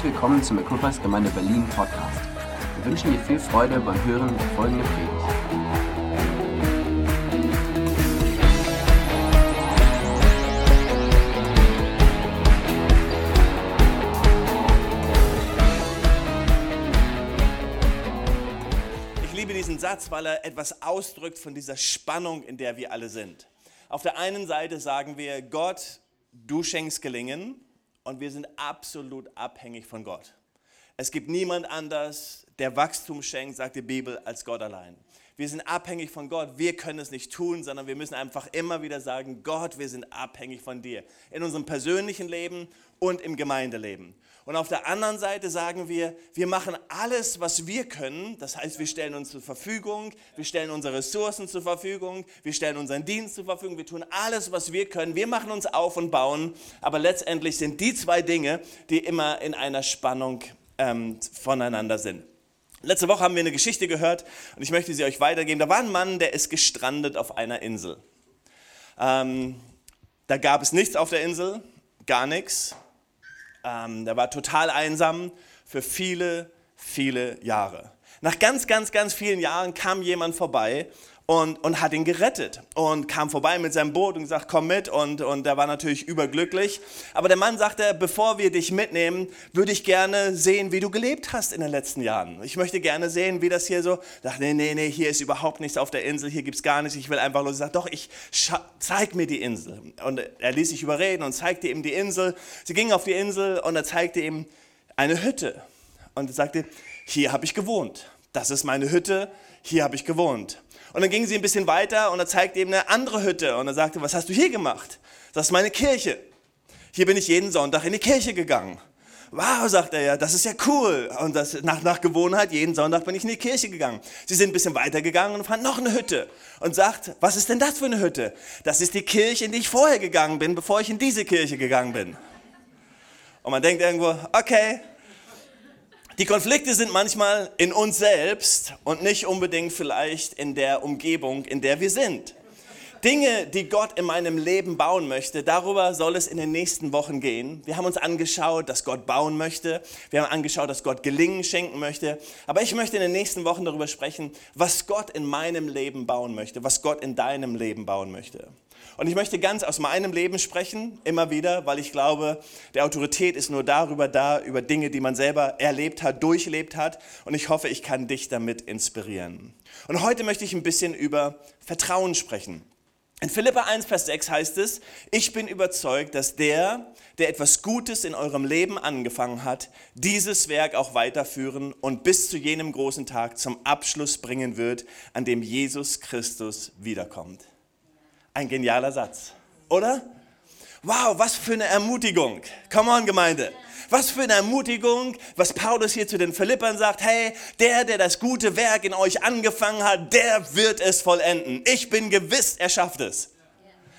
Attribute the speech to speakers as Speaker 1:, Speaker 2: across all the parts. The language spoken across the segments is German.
Speaker 1: Herzlich willkommen zum Equippers Gemeinde Berlin Podcast. Wir wünschen dir viel Freude beim Hören der folgenden Predigt.
Speaker 2: Ich liebe diesen Satz, weil er etwas ausdrückt von dieser Spannung, in der wir alle sind. Auf der einen Seite sagen wir, Gott, du schenkst Gelingen und wir sind absolut abhängig von Gott. Es gibt niemand anders, der Wachstum schenkt, sagt die Bibel, als Gott allein. Wir sind abhängig von Gott. Wir können es nicht tun, sondern wir müssen einfach immer wieder sagen, Gott, wir sind abhängig von dir. In unserem persönlichen Leben und im Gemeindeleben. Und auf der anderen Seite sagen wir, wir machen alles, was wir können. Das heißt, wir stellen uns zur Verfügung, wir stellen unsere Ressourcen zur Verfügung, wir stellen unseren Dienst zur Verfügung, wir tun alles, was wir können. Wir machen uns auf und bauen. Aber letztendlich sind die zwei Dinge, die immer in einer Spannung ähm, voneinander sind. Letzte Woche haben wir eine Geschichte gehört und ich möchte sie euch weitergeben. Da war ein Mann, der ist gestrandet auf einer Insel. Ähm, da gab es nichts auf der Insel, gar nichts. Ähm, der war total einsam für viele, viele Jahre. Nach ganz, ganz, ganz vielen Jahren kam jemand vorbei und, und hat ihn gerettet und kam vorbei mit seinem Boot und gesagt, komm mit und, und er war natürlich überglücklich. Aber der Mann sagte, bevor wir dich mitnehmen, würde ich gerne sehen, wie du gelebt hast in den letzten Jahren. Ich möchte gerne sehen, wie das hier so, dachte, nee, nee, nee, hier ist überhaupt nichts auf der Insel, hier gibt es gar nichts, ich will einfach los. Ich sage, doch, ich zeig mir die Insel. Und er ließ sich überreden und zeigte ihm die Insel. Sie gingen auf die Insel und er zeigte ihm eine Hütte und er sagte, hier habe ich gewohnt. Das ist meine Hütte, hier habe ich gewohnt. Und dann gingen sie ein bisschen weiter und er zeigte eben eine andere Hütte und er sagte, was hast du hier gemacht? Das ist meine Kirche. Hier bin ich jeden Sonntag in die Kirche gegangen. Wow, sagt er ja, das ist ja cool. Und das, nach, nach Gewohnheit, jeden Sonntag bin ich in die Kirche gegangen. Sie sind ein bisschen weiter gegangen und fanden noch eine Hütte. Und sagt, was ist denn das für eine Hütte? Das ist die Kirche, in die ich vorher gegangen bin, bevor ich in diese Kirche gegangen bin. Und man denkt irgendwo, okay, die Konflikte sind manchmal in uns selbst und nicht unbedingt vielleicht in der Umgebung, in der wir sind. Dinge, die Gott in meinem Leben bauen möchte, darüber soll es in den nächsten Wochen gehen. Wir haben uns angeschaut, dass Gott bauen möchte. Wir haben angeschaut, dass Gott Gelingen schenken möchte. Aber ich möchte in den nächsten Wochen darüber sprechen, was Gott in meinem Leben bauen möchte, was Gott in deinem Leben bauen möchte. Und ich möchte ganz aus meinem Leben sprechen, immer wieder, weil ich glaube, der Autorität ist nur darüber da, über Dinge, die man selber erlebt hat, durchlebt hat. Und ich hoffe, ich kann dich damit inspirieren. Und heute möchte ich ein bisschen über Vertrauen sprechen. In Philippa 1, Vers 6 heißt es, ich bin überzeugt, dass der, der etwas Gutes in eurem Leben angefangen hat, dieses Werk auch weiterführen und bis zu jenem großen Tag zum Abschluss bringen wird, an dem Jesus Christus wiederkommt. Ein genialer Satz, oder? Wow, was für eine Ermutigung. Come on, Gemeinde. Was für eine Ermutigung, was Paulus hier zu den Philippern sagt. Hey, der, der das gute Werk in euch angefangen hat, der wird es vollenden. Ich bin gewiss, er schafft es.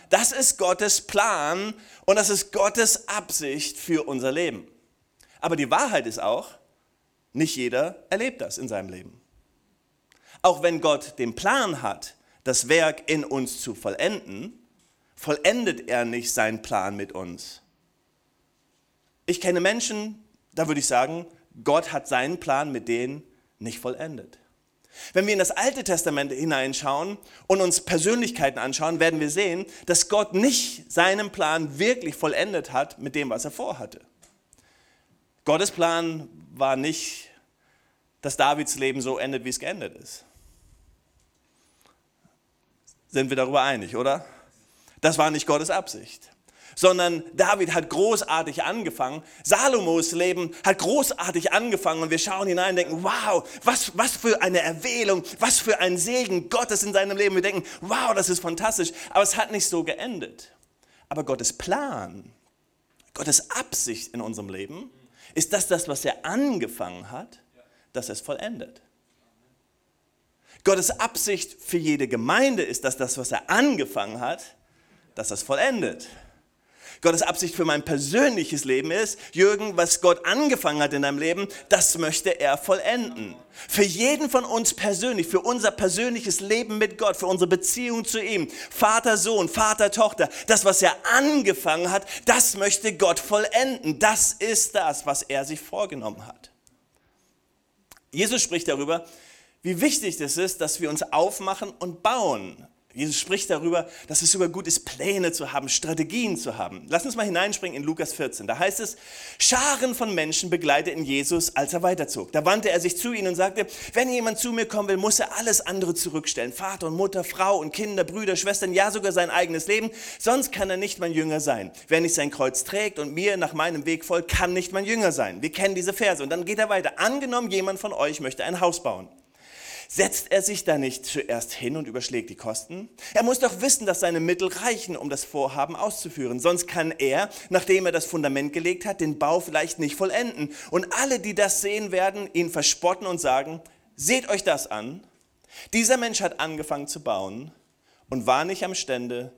Speaker 2: Das ist Gottes Plan und das ist Gottes Absicht für unser Leben. Aber die Wahrheit ist auch, nicht jeder erlebt das in seinem Leben. Auch wenn Gott den Plan hat, das Werk in uns zu vollenden, vollendet er nicht seinen Plan mit uns. Ich kenne Menschen, da würde ich sagen, Gott hat seinen Plan mit denen nicht vollendet. Wenn wir in das Alte Testament hineinschauen und uns Persönlichkeiten anschauen, werden wir sehen, dass Gott nicht seinen Plan wirklich vollendet hat mit dem, was er vorhatte. Gottes Plan war nicht, dass Davids Leben so endet, wie es geendet ist. Sind wir darüber einig, oder? Das war nicht Gottes Absicht. Sondern David hat großartig angefangen. Salomos Leben hat großartig angefangen. Und wir schauen hinein und denken, wow, was, was für eine Erwählung, was für ein Segen Gottes in seinem Leben. Wir denken, wow, das ist fantastisch. Aber es hat nicht so geendet. Aber Gottes Plan, Gottes Absicht in unserem Leben ist, dass das, was er angefangen hat, dass er es vollendet. Gottes Absicht für jede Gemeinde ist, dass das, was er angefangen hat, dass es vollendet. Gottes Absicht für mein persönliches Leben ist, Jürgen, was Gott angefangen hat in deinem Leben, das möchte er vollenden. Für jeden von uns persönlich, für unser persönliches Leben mit Gott, für unsere Beziehung zu ihm, Vater, Sohn, Vater, Tochter, das, was er angefangen hat, das möchte Gott vollenden. Das ist das, was er sich vorgenommen hat. Jesus spricht darüber, wie wichtig es ist, dass wir uns aufmachen und bauen. Jesus spricht darüber, dass es sogar gut ist, Pläne zu haben, Strategien zu haben. Lass uns mal hineinspringen in Lukas 14. Da heißt es, Scharen von Menschen begleiteten Jesus, als er weiterzog. Da wandte er sich zu ihnen und sagte, wenn jemand zu mir kommen will, muss er alles andere zurückstellen. Vater und Mutter, Frau und Kinder, Brüder, Schwestern, ja sogar sein eigenes Leben. Sonst kann er nicht mein Jünger sein. Wer nicht sein Kreuz trägt und mir nach meinem Weg folgt, kann nicht mein Jünger sein. Wir kennen diese Verse. Und dann geht er weiter. Angenommen, jemand von euch möchte ein Haus bauen. Setzt er sich da nicht zuerst hin und überschlägt die Kosten? Er muss doch wissen, dass seine Mittel reichen, um das Vorhaben auszuführen. Sonst kann er, nachdem er das Fundament gelegt hat, den Bau vielleicht nicht vollenden. Und alle, die das sehen werden, ihn verspotten und sagen, seht euch das an. Dieser Mensch hat angefangen zu bauen und war nicht am Stände,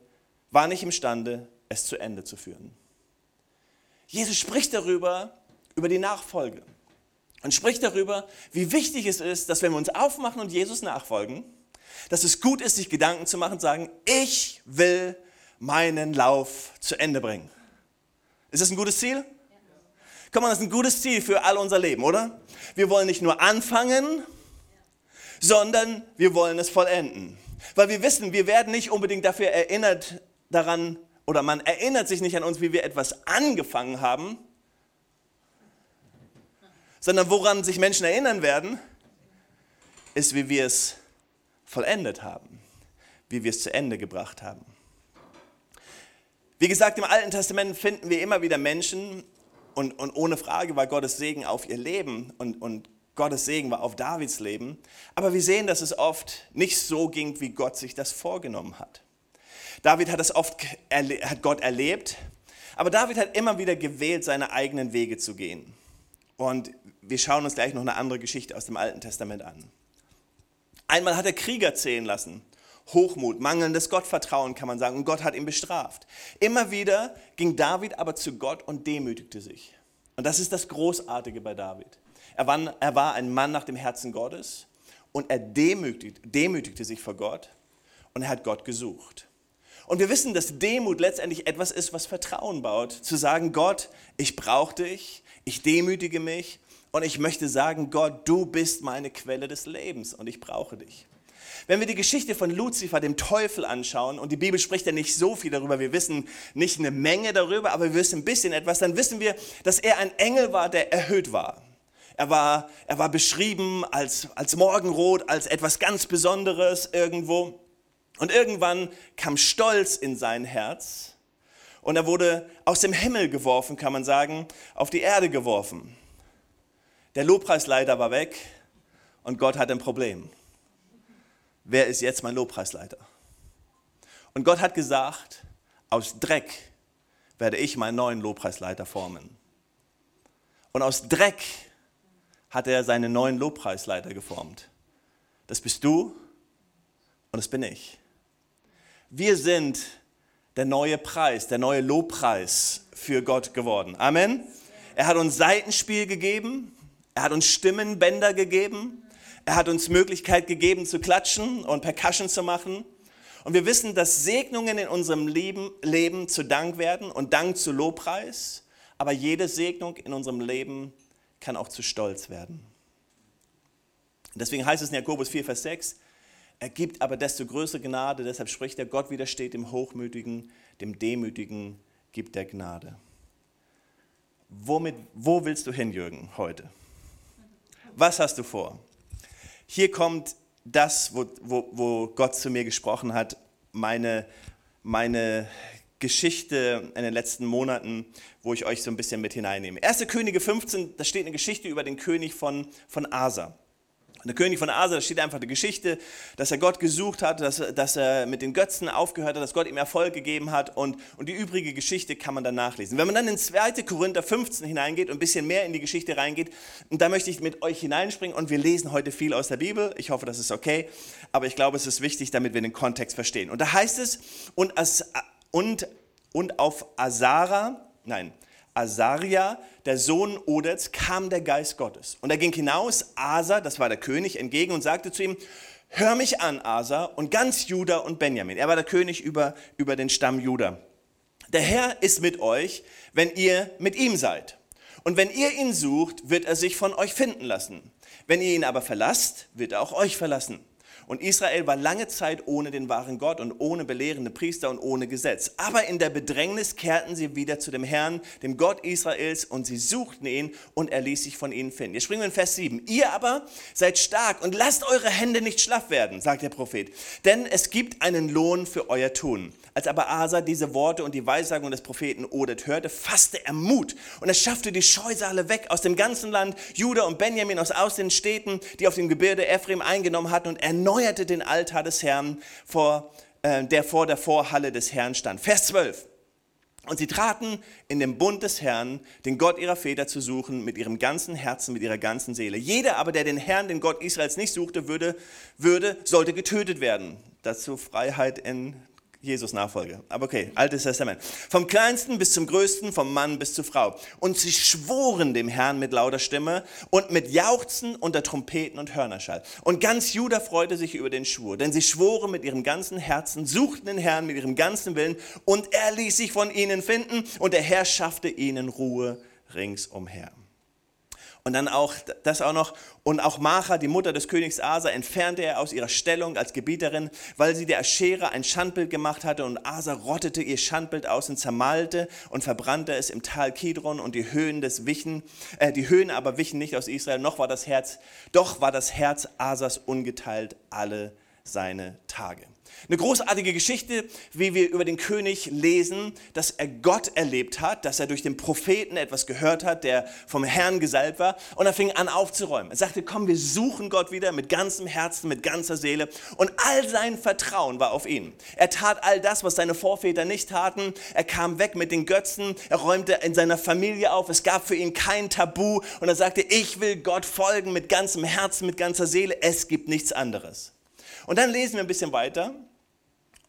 Speaker 2: war nicht imstande, es zu Ende zu führen. Jesus spricht darüber, über die Nachfolge und spricht darüber, wie wichtig es ist, dass wenn wir uns aufmachen und Jesus nachfolgen, dass es gut ist, sich Gedanken zu machen und sagen, ich will meinen Lauf zu Ende bringen. Ist das ein gutes Ziel? Komm das ist ein gutes Ziel für all unser Leben, oder? Wir wollen nicht nur anfangen, sondern wir wollen es vollenden. Weil wir wissen, wir werden nicht unbedingt dafür erinnert daran, oder man erinnert sich nicht an uns, wie wir etwas angefangen haben, sondern woran sich Menschen erinnern werden, ist, wie wir es vollendet haben, wie wir es zu Ende gebracht haben. Wie gesagt, im Alten Testament finden wir immer wieder Menschen, und, und ohne Frage war Gottes Segen auf ihr Leben und, und Gottes Segen war auf Davids Leben, aber wir sehen, dass es oft nicht so ging, wie Gott sich das vorgenommen hat. David hat es oft, hat Gott erlebt, aber David hat immer wieder gewählt, seine eigenen Wege zu gehen. Und wir schauen uns gleich noch eine andere Geschichte aus dem Alten Testament an. Einmal hat er Krieger zählen lassen. Hochmut, mangelndes Gottvertrauen kann man sagen. Und Gott hat ihn bestraft. Immer wieder ging David aber zu Gott und demütigte sich. Und das ist das Großartige bei David. Er war, er war ein Mann nach dem Herzen Gottes und er demütigte, demütigte sich vor Gott und er hat Gott gesucht. Und wir wissen, dass Demut letztendlich etwas ist, was Vertrauen baut. Zu sagen, Gott, ich brauche dich, ich demütige mich und ich möchte sagen, Gott, du bist meine Quelle des Lebens und ich brauche dich. Wenn wir die Geschichte von Luzifer, dem Teufel, anschauen, und die Bibel spricht ja nicht so viel darüber, wir wissen nicht eine Menge darüber, aber wir wissen ein bisschen etwas, dann wissen wir, dass er ein Engel war, der erhöht war. Er war, er war beschrieben als, als Morgenrot, als etwas ganz Besonderes irgendwo. Und irgendwann kam Stolz in sein Herz und er wurde aus dem Himmel geworfen, kann man sagen, auf die Erde geworfen. Der Lobpreisleiter war weg und Gott hat ein Problem. Wer ist jetzt mein Lobpreisleiter? Und Gott hat gesagt, aus Dreck werde ich meinen neuen Lobpreisleiter formen. Und aus Dreck hat er seinen neuen Lobpreisleiter geformt. Das bist du und das bin ich. Wir sind der neue Preis, der neue Lobpreis für Gott geworden. Amen. Er hat uns Seitenspiel gegeben, er hat uns Stimmenbänder gegeben. Er hat uns Möglichkeit gegeben zu klatschen und Percussion zu machen. Und wir wissen, dass Segnungen in unserem Leben, Leben zu Dank werden und Dank zu Lobpreis. Aber jede Segnung in unserem Leben kann auch zu Stolz werden. Deswegen heißt es in Jakobus 4, Vers 6, er gibt aber desto größere Gnade, deshalb spricht er, Gott widersteht dem Hochmütigen, dem Demütigen gibt er Gnade. Womit, wo willst du hin, Jürgen, heute? was hast du vor? Hier kommt das, wo, wo, wo Gott zu mir gesprochen hat, meine, meine Geschichte in den letzten Monaten, wo ich euch so ein bisschen mit hineinnehme. 1. Könige 15, da steht eine Geschichte über den König von, von Asa. Der König von Asa, da steht einfach die Geschichte, dass er Gott gesucht hat, dass, dass er mit den Götzen aufgehört hat, dass Gott ihm Erfolg gegeben hat und, und die übrige Geschichte kann man dann nachlesen. Wenn man dann in 2. Korinther 15 hineingeht und ein bisschen mehr in die Geschichte reingeht, und da möchte ich mit euch hineinspringen und wir lesen heute viel aus der Bibel. Ich hoffe, das ist okay, aber ich glaube, es ist wichtig, damit wir den Kontext verstehen. Und da heißt es, und, as, und und auf Asara, nein, Asaria, der Sohn Odets, kam der Geist Gottes. Und er ging hinaus, Asa, das war der König, entgegen und sagte zu ihm, hör mich an, Asa, und ganz Juda und Benjamin. Er war der König über, über den Stamm Juda. Der Herr ist mit euch, wenn ihr mit ihm seid. Und wenn ihr ihn sucht, wird er sich von euch finden lassen. Wenn ihr ihn aber verlasst, wird er auch euch verlassen. Und Israel war lange Zeit ohne den wahren Gott und ohne belehrende Priester und ohne Gesetz. Aber in der Bedrängnis kehrten sie wieder zu dem Herrn, dem Gott Israels, und sie suchten ihn und er ließ sich von ihnen finden. Jetzt springen wir in Vers 7. Ihr aber seid stark und lasst eure Hände nicht schlaff werden, sagt der Prophet, denn es gibt einen Lohn für euer Tun. Als aber Asa diese Worte und die Weissagung des Propheten Odet hörte, fasste er Mut und er schaffte die Scheusale weg aus dem ganzen Land, Juda und Benjamin aus, aus den Städten, die auf dem Gebirge Ephraim eingenommen hatten und erneuerte den Altar des Herrn, vor, äh, der vor der Vorhalle des Herrn stand. Vers 12. Und sie traten in den Bund des Herrn, den Gott ihrer Väter zu suchen, mit ihrem ganzen Herzen, mit ihrer ganzen Seele. Jeder aber, der den Herrn, den Gott Israels nicht suchte, würde, würde sollte getötet werden. Dazu Freiheit in Jesus Nachfolge. Aber okay, Altes Testament. Vom Kleinsten bis zum Größten, vom Mann bis zur Frau. Und sie schworen dem Herrn mit lauter Stimme und mit Jauchzen unter Trompeten und Hörnerschall. Und ganz Juda freute sich über den Schwur, denn sie schworen mit ihrem ganzen Herzen, suchten den Herrn mit ihrem ganzen Willen und er ließ sich von ihnen finden und der Herr schaffte ihnen Ruhe ringsumher. Und dann auch das auch noch. Und auch Macha, die Mutter des Königs Asa, entfernte er aus ihrer Stellung als Gebieterin, weil sie der Aschera ein Schandbild gemacht hatte. Und Asa rottete ihr Schandbild aus und zermalte und verbrannte es im Tal Kidron. Und die Höhen des wichen, äh, die Höhen aber wichen nicht aus Israel. Noch war das Herz, doch war das Herz Asas ungeteilt alle seine Tage. Eine großartige Geschichte, wie wir über den König lesen, dass er Gott erlebt hat, dass er durch den Propheten etwas gehört hat, der vom Herrn gesalbt war. Und er fing an aufzuräumen. Er sagte, komm, wir suchen Gott wieder mit ganzem Herzen, mit ganzer Seele. Und all sein Vertrauen war auf ihn. Er tat all das, was seine Vorväter nicht taten. Er kam weg mit den Götzen. Er räumte in seiner Familie auf. Es gab für ihn kein Tabu. Und er sagte, ich will Gott folgen mit ganzem Herzen, mit ganzer Seele. Es gibt nichts anderes. Und dann lesen wir ein bisschen weiter.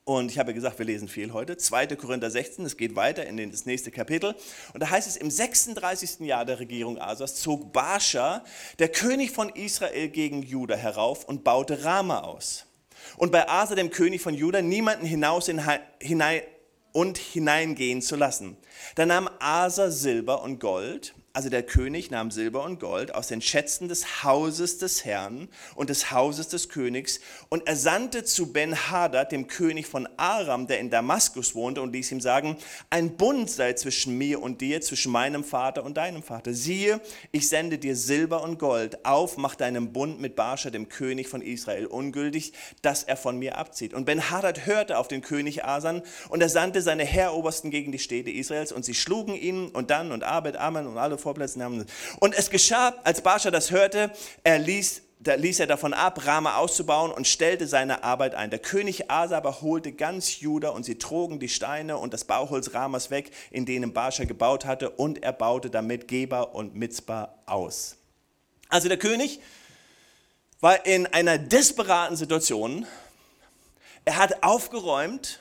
Speaker 2: Und ich habe gesagt, wir lesen viel heute. 2. Korinther 16, es geht weiter in das nächste Kapitel. Und da heißt es, im 36. Jahr der Regierung Asas zog Baascha, der König von Israel, gegen Juda herauf und baute Rama aus. Und bei Asa, dem König von Juda, niemanden hinaus in, hinein und hineingehen zu lassen. Da nahm Asa Silber und Gold also der König nahm Silber und Gold aus den Schätzen des Hauses des Herrn und des Hauses des Königs und er sandte zu Ben-Hadad, dem König von Aram, der in Damaskus wohnte, und ließ ihm sagen, ein Bund sei zwischen mir und dir, zwischen meinem Vater und deinem Vater. Siehe, ich sende dir Silber und Gold. Auf, mach deinen Bund mit Barscha, dem König von Israel, ungültig, dass er von mir abzieht. Und Ben-Hadad hörte auf den König Asan und er sandte seine Heerobersten gegen die Städte Israels und sie schlugen ihn und dann und Abed, Amen und alle Vorplätze haben. Und es geschah, als Baascha das hörte, er ließ da ließ er davon ab, Rama auszubauen und stellte seine Arbeit ein. Der König Asa aber holte ganz Juda und sie trugen die Steine und das Bauholz Ramas weg, in denen Baascha gebaut hatte, und er baute damit Geba und Mitzbah aus. Also der König war in einer desperaten Situation. Er hat aufgeräumt,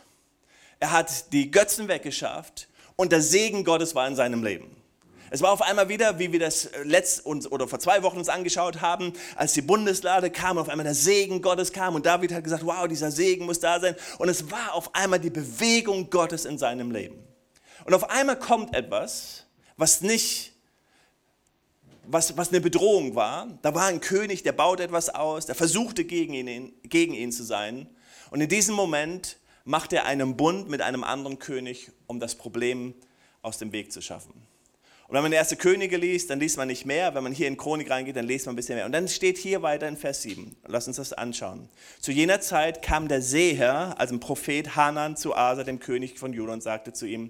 Speaker 2: er hat die Götzen weggeschafft und der Segen Gottes war in seinem Leben. Es war auf einmal wieder, wie wir das äh, letzt uns, oder vor zwei Wochen uns angeschaut haben, als die Bundeslade kam und auf einmal der Segen Gottes kam und David hat gesagt, wow, dieser Segen muss da sein. Und es war auf einmal die Bewegung Gottes in seinem Leben. Und auf einmal kommt etwas, was nicht, was, was eine Bedrohung war. Da war ein König, der baut etwas aus, der versuchte gegen ihn, gegen ihn zu sein. Und in diesem Moment macht er einen Bund mit einem anderen König, um das Problem aus dem Weg zu schaffen. Und wenn man erste Könige liest, dann liest man nicht mehr. Wenn man hier in Chronik reingeht, dann liest man ein bisschen mehr. Und dann steht hier weiter in Vers 7. Lass uns das anschauen. Zu jener Zeit kam der Seher, also ein Prophet Hanan, zu Asa, dem König von Juda, und sagte zu ihm,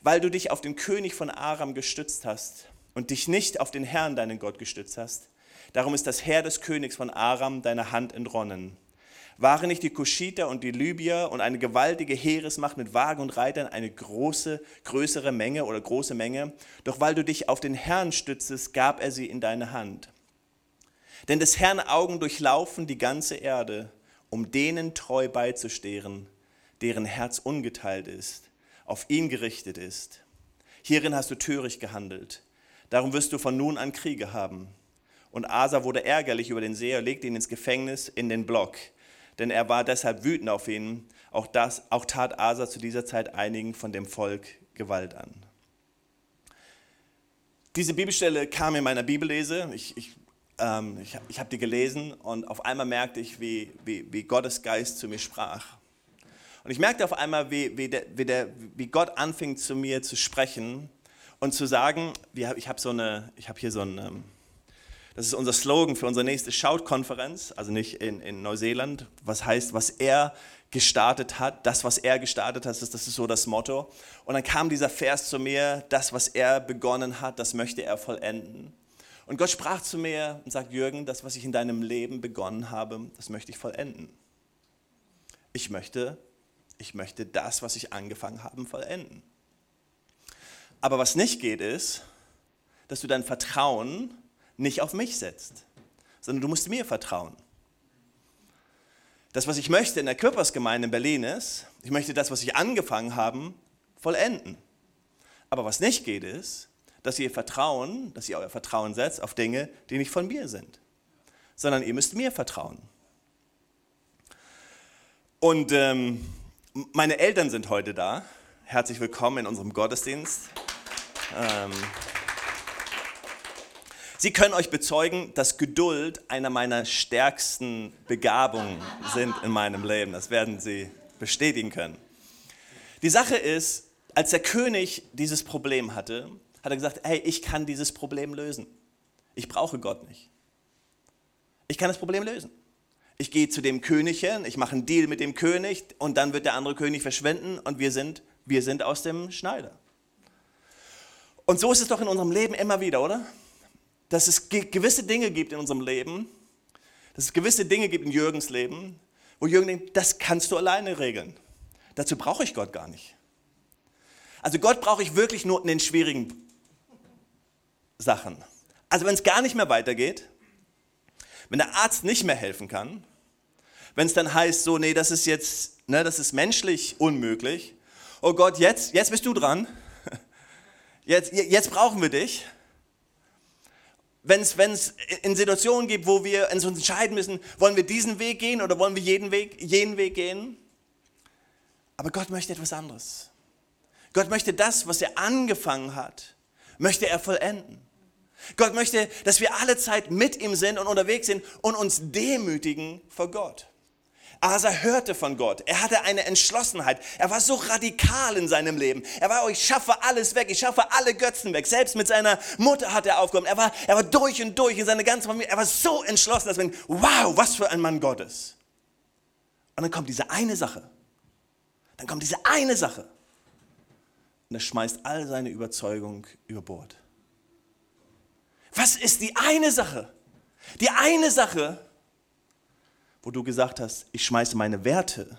Speaker 2: weil du dich auf den König von Aram gestützt hast und dich nicht auf den Herrn, deinen Gott, gestützt hast, darum ist das Heer des Königs von Aram deiner Hand entronnen. Waren nicht die Kuschiter und die Libyer und eine gewaltige Heeresmacht mit Wagen und Reitern eine große, größere Menge oder große Menge? Doch weil du dich auf den Herrn stützest, gab er sie in deine Hand. Denn des Herrn Augen durchlaufen die ganze Erde, um denen treu beizustehen, deren Herz ungeteilt ist, auf ihn gerichtet ist. Hierin hast du töricht gehandelt. Darum wirst du von nun an Kriege haben. Und Asa wurde ärgerlich über den Seher, legte ihn ins Gefängnis in den Block, denn er war deshalb wütend auf ihn. Auch, das, auch tat Asa zu dieser Zeit einigen von dem Volk Gewalt an. Diese Bibelstelle kam in meiner Bibellese. Ich, ich, ähm, ich, ich habe die gelesen und auf einmal merkte ich, wie, wie, wie Gottes Geist zu mir sprach. Und ich merkte auf einmal, wie, wie, der, wie, der, wie Gott anfing zu mir zu sprechen und zu sagen, ich habe so habe hier so ein, ähm, das ist unser Slogan für unsere nächste Shout-Konferenz, also nicht in, in Neuseeland, was heißt, was er gestartet hat, das, was er gestartet hat, das ist, das ist so das Motto. Und dann kam dieser Vers zu mir, das, was er begonnen hat, das möchte er vollenden. Und Gott sprach zu mir und sagt, Jürgen, das, was ich in deinem Leben begonnen habe, das möchte ich vollenden. Ich möchte, ich möchte das, was ich angefangen habe, vollenden. Aber was nicht geht, ist, dass du dein Vertrauen nicht auf mich setzt, sondern du musst mir vertrauen. Das, was ich möchte in der Körpersgemeinde in Berlin ist, ich möchte das, was ich angefangen habe, vollenden. Aber was nicht geht, ist, dass ihr Vertrauen, dass ihr euer Vertrauen setzt auf Dinge, die nicht von mir sind, sondern ihr müsst mir vertrauen. Und ähm, meine Eltern sind heute da. Herzlich willkommen in unserem Gottesdienst. Ähm, Sie können euch bezeugen, dass Geduld einer meiner stärksten Begabungen sind in meinem Leben. Das werden Sie bestätigen können. Die Sache ist, als der König dieses Problem hatte, hat er gesagt, hey, ich kann dieses Problem lösen. Ich brauche Gott nicht. Ich kann das Problem lösen. Ich gehe zu dem König hin, ich mache einen Deal mit dem König und dann wird der andere König verschwinden und wir sind, wir sind aus dem Schneider. Und so ist es doch in unserem Leben immer wieder, oder? Dass es gewisse Dinge gibt in unserem Leben, dass es gewisse Dinge gibt in Jürgens Leben, wo Jürgen denkt, das kannst du alleine regeln. Dazu brauche ich Gott gar nicht. Also Gott brauche ich wirklich nur in den schwierigen Sachen. Also wenn es gar nicht mehr weitergeht, wenn der Arzt nicht mehr helfen kann, wenn es dann heißt, so, nee, das ist jetzt, ne, das ist menschlich unmöglich. Oh Gott, jetzt, jetzt bist du dran. Jetzt, jetzt brauchen wir dich wenn es in Situationen gibt, wo wir uns entscheiden müssen, wollen wir diesen Weg gehen oder wollen wir jeden Weg, jenen Weg gehen. Aber Gott möchte etwas anderes. Gott möchte das, was er angefangen hat, möchte er vollenden. Gott möchte, dass wir alle Zeit mit ihm sind und unterwegs sind und uns demütigen vor Gott. Asa hörte von Gott. Er hatte eine Entschlossenheit. Er war so radikal in seinem Leben. Er war, oh, ich schaffe alles weg. Ich schaffe alle Götzen weg. Selbst mit seiner Mutter hat er aufgehoben. Er war, er war durch und durch in seine ganze Familie. Er war so entschlossen, dass man, wow, was für ein Mann Gottes. Und dann kommt diese eine Sache. Dann kommt diese eine Sache. Und er schmeißt all seine Überzeugung über Bord. Was ist die eine Sache? Die eine Sache, wo du gesagt hast, ich schmeiße meine Werte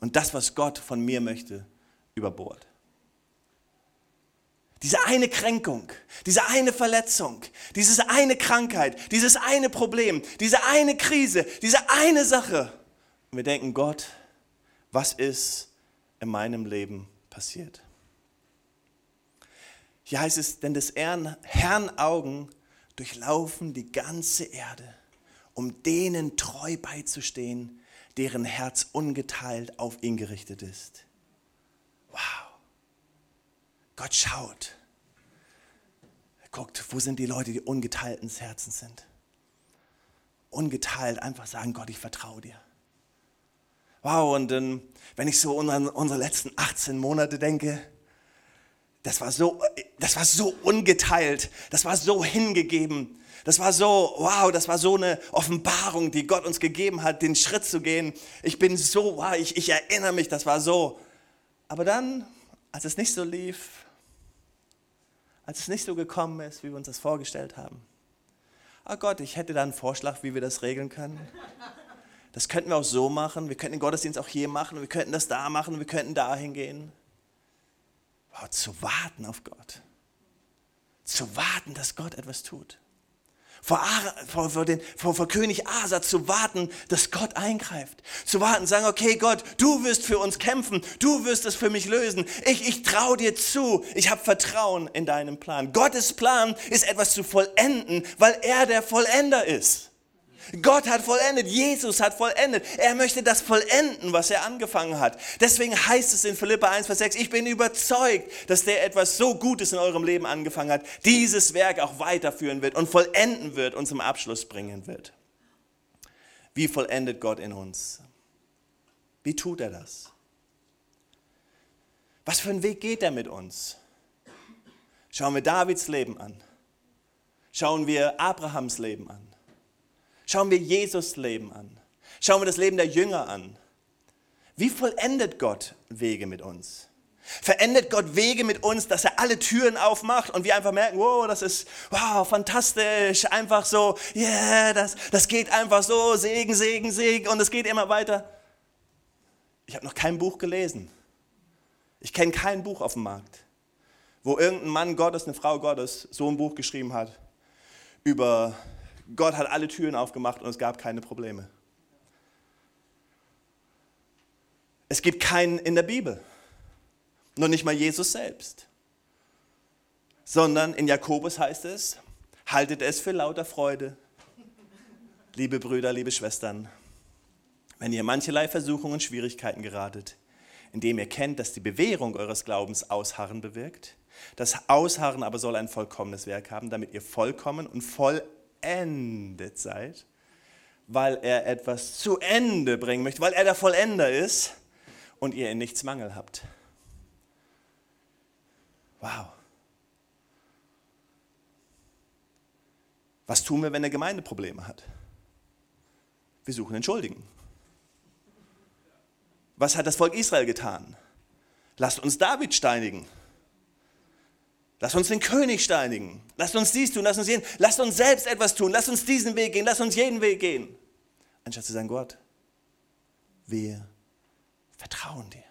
Speaker 2: und das, was Gott von mir möchte, über Bord. Diese eine Kränkung, diese eine Verletzung, diese eine Krankheit, dieses eine Problem, diese eine Krise, diese eine Sache. Und wir denken, Gott, was ist in meinem Leben passiert? Hier heißt es, denn des Herrn Augen durchlaufen die ganze Erde um denen treu beizustehen, deren Herz ungeteilt auf ihn gerichtet ist. Wow. Gott schaut. Er guckt, wo sind die Leute, die ungeteilt ins Herzen sind. Ungeteilt einfach sagen, Gott, ich vertraue dir. Wow, und ähm, wenn ich so an unsere letzten 18 Monate denke, das war so, das war so ungeteilt, das war so hingegeben, das war so, wow, das war so eine Offenbarung, die Gott uns gegeben hat, den Schritt zu gehen. Ich bin so, wow, ich, ich erinnere mich, das war so. Aber dann, als es nicht so lief, als es nicht so gekommen ist, wie wir uns das vorgestellt haben, oh Gott, ich hätte da einen Vorschlag, wie wir das regeln können. Das könnten wir auch so machen, wir könnten den Gottesdienst auch hier machen, wir könnten das da machen, wir könnten dahin gehen. Wow, zu warten auf Gott. Zu warten, dass Gott etwas tut. Vor, vor, vor, den, vor, vor König Asa zu warten, dass Gott eingreift. Zu warten, sagen, okay Gott, du wirst für uns kämpfen, du wirst es für mich lösen. Ich, ich traue dir zu, ich habe Vertrauen in deinen Plan. Gottes Plan ist etwas zu vollenden, weil er der Vollender ist. Gott hat vollendet, Jesus hat vollendet. Er möchte das vollenden, was er angefangen hat. Deswegen heißt es in Philippa 1, Vers 6, ich bin überzeugt, dass der etwas so Gutes in eurem Leben angefangen hat, dieses Werk auch weiterführen wird und vollenden wird und zum Abschluss bringen wird. Wie vollendet Gott in uns? Wie tut er das? Was für einen Weg geht er mit uns? Schauen wir Davids Leben an. Schauen wir Abrahams Leben an. Schauen wir Jesus Leben an. Schauen wir das Leben der Jünger an. Wie vollendet Gott Wege mit uns? Verendet Gott Wege mit uns, dass er alle Türen aufmacht und wir einfach merken, wow, das ist wow, fantastisch, einfach so, yeah, das, das geht einfach so, Segen, Segen, Segen und es geht immer weiter. Ich habe noch kein Buch gelesen. Ich kenne kein Buch auf dem Markt, wo irgendein Mann Gottes, eine Frau Gottes so ein Buch geschrieben hat über Gott hat alle Türen aufgemacht und es gab keine Probleme. Es gibt keinen in der Bibel, noch nicht mal Jesus selbst, sondern in Jakobus heißt es, haltet es für lauter Freude, liebe Brüder, liebe Schwestern, wenn ihr mancherlei Versuchungen und Schwierigkeiten geratet, indem ihr kennt, dass die Bewährung eures Glaubens Ausharren bewirkt. Das Ausharren aber soll ein vollkommenes Werk haben, damit ihr vollkommen und voll vollendet seid, weil er etwas zu Ende bringen möchte, weil er der Vollender ist und ihr in nichts Mangel habt. Wow. Was tun wir, wenn eine Gemeinde Probleme hat? Wir suchen Entschuldigen. Was hat das Volk Israel getan? Lasst uns David steinigen. Lass uns den König steinigen. Lass uns dies tun, lass uns jeden. Lass uns selbst etwas tun. Lass uns diesen Weg gehen. Lass uns jeden Weg gehen. Anstatt zu sagen, Gott, wir vertrauen dir.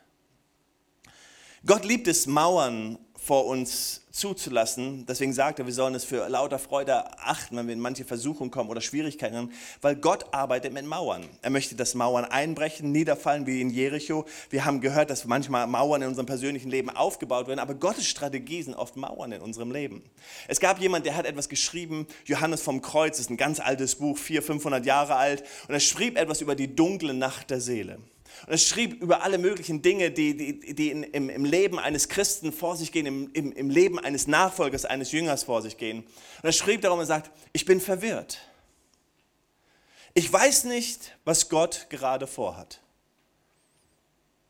Speaker 2: Gott liebt es, Mauern vor uns zuzulassen. Deswegen sagt er, wir sollen es für lauter Freude achten, wenn wir in manche Versuchungen kommen oder Schwierigkeiten weil Gott arbeitet mit Mauern. Er möchte, dass Mauern einbrechen, niederfallen wie in Jericho. Wir haben gehört, dass manchmal Mauern in unserem persönlichen Leben aufgebaut werden, aber Gottes Strategie sind oft Mauern in unserem Leben. Es gab jemand, der hat etwas geschrieben, Johannes vom Kreuz, ist ein ganz altes Buch, 400, 500 Jahre alt, und er schrieb etwas über die dunkle Nacht der Seele. Und es schrieb über alle möglichen Dinge, die, die, die in, im, im, Leben eines Christen vor sich gehen, im, im, im Leben eines Nachfolgers, eines Jüngers vor sich gehen. Und er schrieb darum und sagt, ich bin verwirrt. Ich weiß nicht, was Gott gerade vorhat.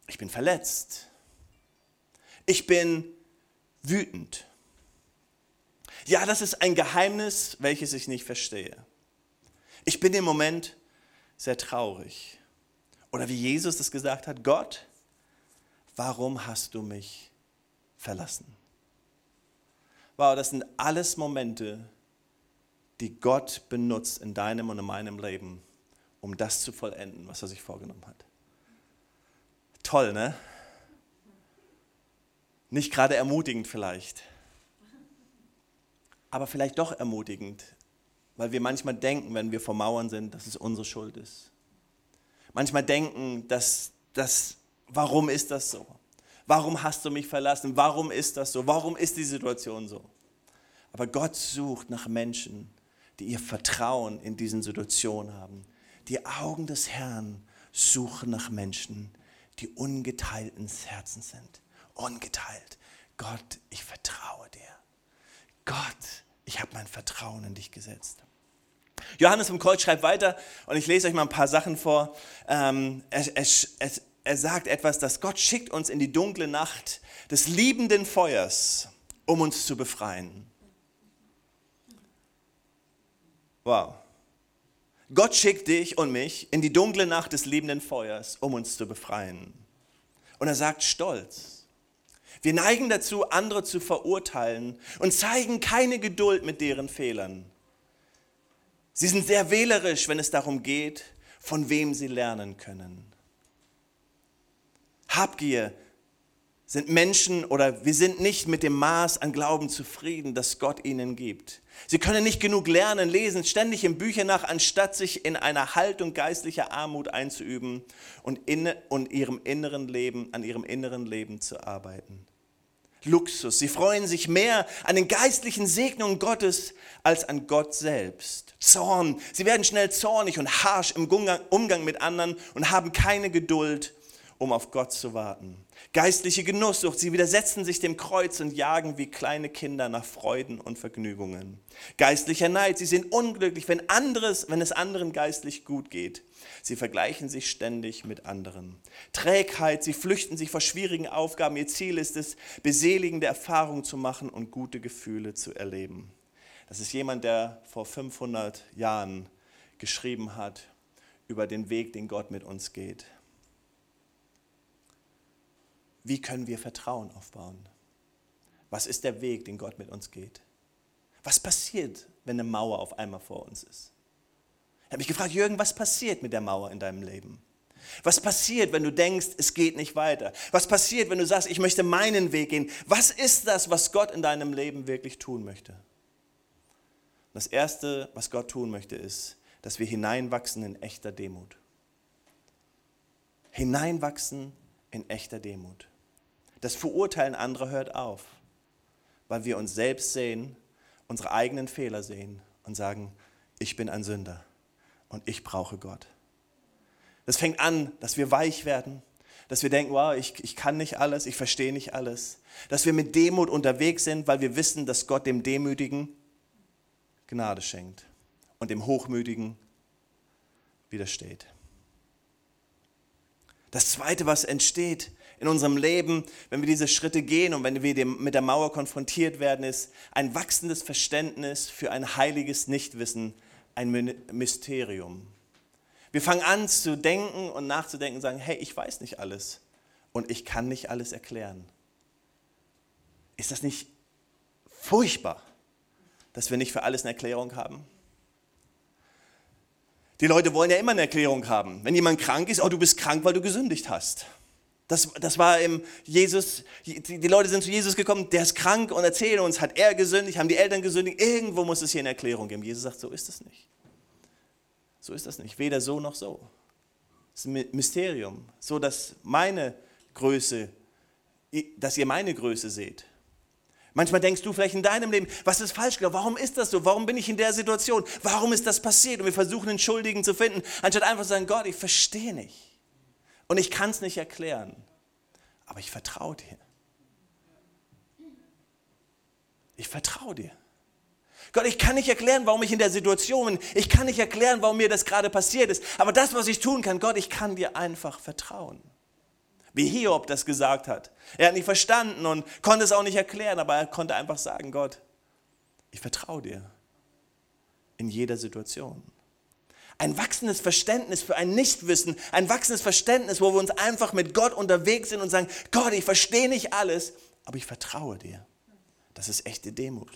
Speaker 2: Ich bin verletzt. Ich bin wütend. Ja, das ist ein Geheimnis, welches ich nicht verstehe. Ich bin im Moment sehr traurig. Oder wie Jesus es gesagt hat, Gott, warum hast du mich verlassen? Wow, das sind alles Momente, die Gott benutzt in deinem und in meinem Leben, um das zu vollenden, was er sich vorgenommen hat. Toll, ne? Nicht gerade ermutigend vielleicht, aber vielleicht doch ermutigend, weil wir manchmal denken, wenn wir vor Mauern sind, dass es unsere Schuld ist manchmal denken, dass das, warum ist das so? Warum hast du mich verlassen? Warum ist das so? Warum ist die Situation so? Aber Gott sucht nach Menschen, die ihr Vertrauen in diesen Situationen haben. Die Augen des Herrn suchen nach Menschen, die ungeteilten Herzens sind. Ungeteilt. Gott, ich vertraue dir. Gott, ich habe mein Vertrauen in dich gesetzt. Johannes vom Kreuz schreibt weiter und ich lese euch mal ein paar Sachen vor. Ähm, er, er, er sagt etwas, dass Gott schickt uns in die dunkle Nacht des liebenden Feuers, um uns zu befreien. Wow. Gott schickt dich und mich in die dunkle Nacht des liebenden Feuers, um uns zu befreien. Und er sagt stolz. Wir neigen dazu, andere zu verurteilen und zeigen keine Geduld mit deren Fehlern. Sie sind sehr wählerisch, wenn es darum geht, von wem sie lernen können. Habgier sind Menschen oder wir sind nicht mit dem Maß an Glauben zufrieden, das Gott ihnen gibt. Sie können nicht genug lernen, lesen ständig in Büchern nach, anstatt sich in einer Haltung geistlicher Armut einzuüben und, in, und ihrem inneren Leben, an ihrem inneren Leben zu arbeiten. Luxus. Sie freuen sich mehr an den geistlichen Segnungen Gottes als an Gott selbst. Zorn. Sie werden schnell zornig und harsch im Umgang mit anderen und haben keine Geduld, um auf Gott zu warten. Geistliche Genusssucht. Sie widersetzen sich dem Kreuz und jagen wie kleine Kinder nach Freuden und Vergnügungen. Geistlicher Neid. Sie sind unglücklich, wenn, anderes, wenn es anderen geistlich gut geht. Sie vergleichen sich ständig mit anderen. Trägheit, sie flüchten sich vor schwierigen Aufgaben. Ihr Ziel ist es, beseligende Erfahrungen zu machen und gute Gefühle zu erleben. Das ist jemand, der vor 500 Jahren geschrieben hat über den Weg, den Gott mit uns geht. Wie können wir Vertrauen aufbauen? Was ist der Weg, den Gott mit uns geht? Was passiert, wenn eine Mauer auf einmal vor uns ist? Ich habe mich gefragt, Jürgen, was passiert mit der Mauer in deinem Leben? Was passiert, wenn du denkst, es geht nicht weiter? Was passiert, wenn du sagst, ich möchte meinen Weg gehen? Was ist das, was Gott in deinem Leben wirklich tun möchte? Das Erste, was Gott tun möchte, ist, dass wir hineinwachsen in echter Demut. Hineinwachsen in echter Demut. Das Verurteilen anderer hört auf, weil wir uns selbst sehen, unsere eigenen Fehler sehen und sagen, ich bin ein Sünder und ich brauche Gott. Das fängt an, dass wir weich werden, dass wir denken, wow, ich, ich kann nicht alles, ich verstehe nicht alles. Dass wir mit Demut unterwegs sind, weil wir wissen, dass Gott dem Demütigen Gnade schenkt und dem Hochmütigen widersteht. Das Zweite, was entsteht in unserem Leben, wenn wir diese Schritte gehen und wenn wir mit der Mauer konfrontiert werden, ist ein wachsendes Verständnis für ein heiliges Nichtwissen ein Mysterium. Wir fangen an zu denken und nachzudenken und sagen, hey, ich weiß nicht alles und ich kann nicht alles erklären. Ist das nicht furchtbar, dass wir nicht für alles eine Erklärung haben? Die Leute wollen ja immer eine Erklärung haben. Wenn jemand krank ist, oh, du bist krank, weil du gesündigt hast. Das, das war im Jesus, die Leute sind zu Jesus gekommen, der ist krank und erzählen uns, hat er gesündigt, haben die Eltern gesündigt. Irgendwo muss es hier eine Erklärung geben. Jesus sagt, so ist es nicht. So ist das nicht. Weder so noch so. Es ist ein Mysterium. So, dass meine Größe, dass ihr meine Größe seht. Manchmal denkst du vielleicht in deinem Leben, was ist falsch gelaufen? Warum ist das so? Warum bin ich in der Situation? Warum ist das passiert? Und wir versuchen, einen Schuldigen zu finden, anstatt einfach zu sagen, Gott, ich verstehe nicht. Und ich kann es nicht erklären, aber ich vertraue dir. Ich vertraue dir. Gott, ich kann nicht erklären, warum ich in der Situation bin. Ich kann nicht erklären, warum mir das gerade passiert ist. Aber das, was ich tun kann, Gott, ich kann dir einfach vertrauen. Wie Hiob das gesagt hat. Er hat nicht verstanden und konnte es auch nicht erklären, aber er konnte einfach sagen, Gott, ich vertraue dir in jeder Situation ein wachsendes Verständnis für ein Nichtwissen, ein wachsendes Verständnis, wo wir uns einfach mit Gott unterwegs sind und sagen, Gott, ich verstehe nicht alles, aber ich vertraue dir. Das ist echte Demut.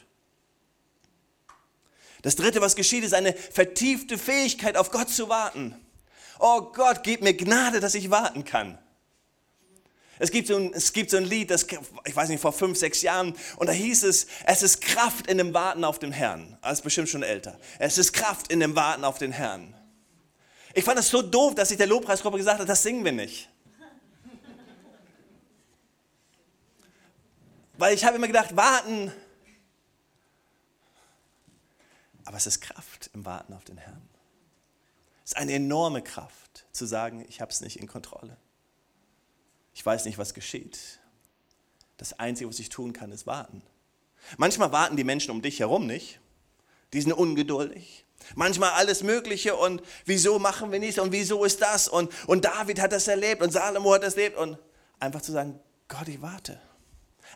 Speaker 2: Das Dritte, was geschieht, ist eine vertiefte Fähigkeit, auf Gott zu warten. Oh Gott, gib mir Gnade, dass ich warten kann. Es gibt, so ein, es gibt so ein Lied, das, ich weiß nicht, vor fünf, sechs Jahren, und da hieß es, es ist Kraft in dem Warten auf den Herrn. Das ist bestimmt schon älter. Es ist Kraft in dem Warten auf den Herrn. Ich fand es so doof, dass sich der Lobpreisgruppe gesagt hat, das singen wir nicht. Weil ich habe immer gedacht, warten. Aber es ist Kraft im Warten auf den Herrn. Es ist eine enorme Kraft zu sagen, ich habe es nicht in Kontrolle. Ich weiß nicht, was geschieht. Das Einzige, was ich tun kann, ist warten. Manchmal warten die Menschen um dich herum nicht. Die sind ungeduldig. Manchmal alles Mögliche und wieso machen wir nichts und wieso ist das und, und David hat das erlebt und Salomo hat das erlebt und einfach zu sagen, Gott, ich warte.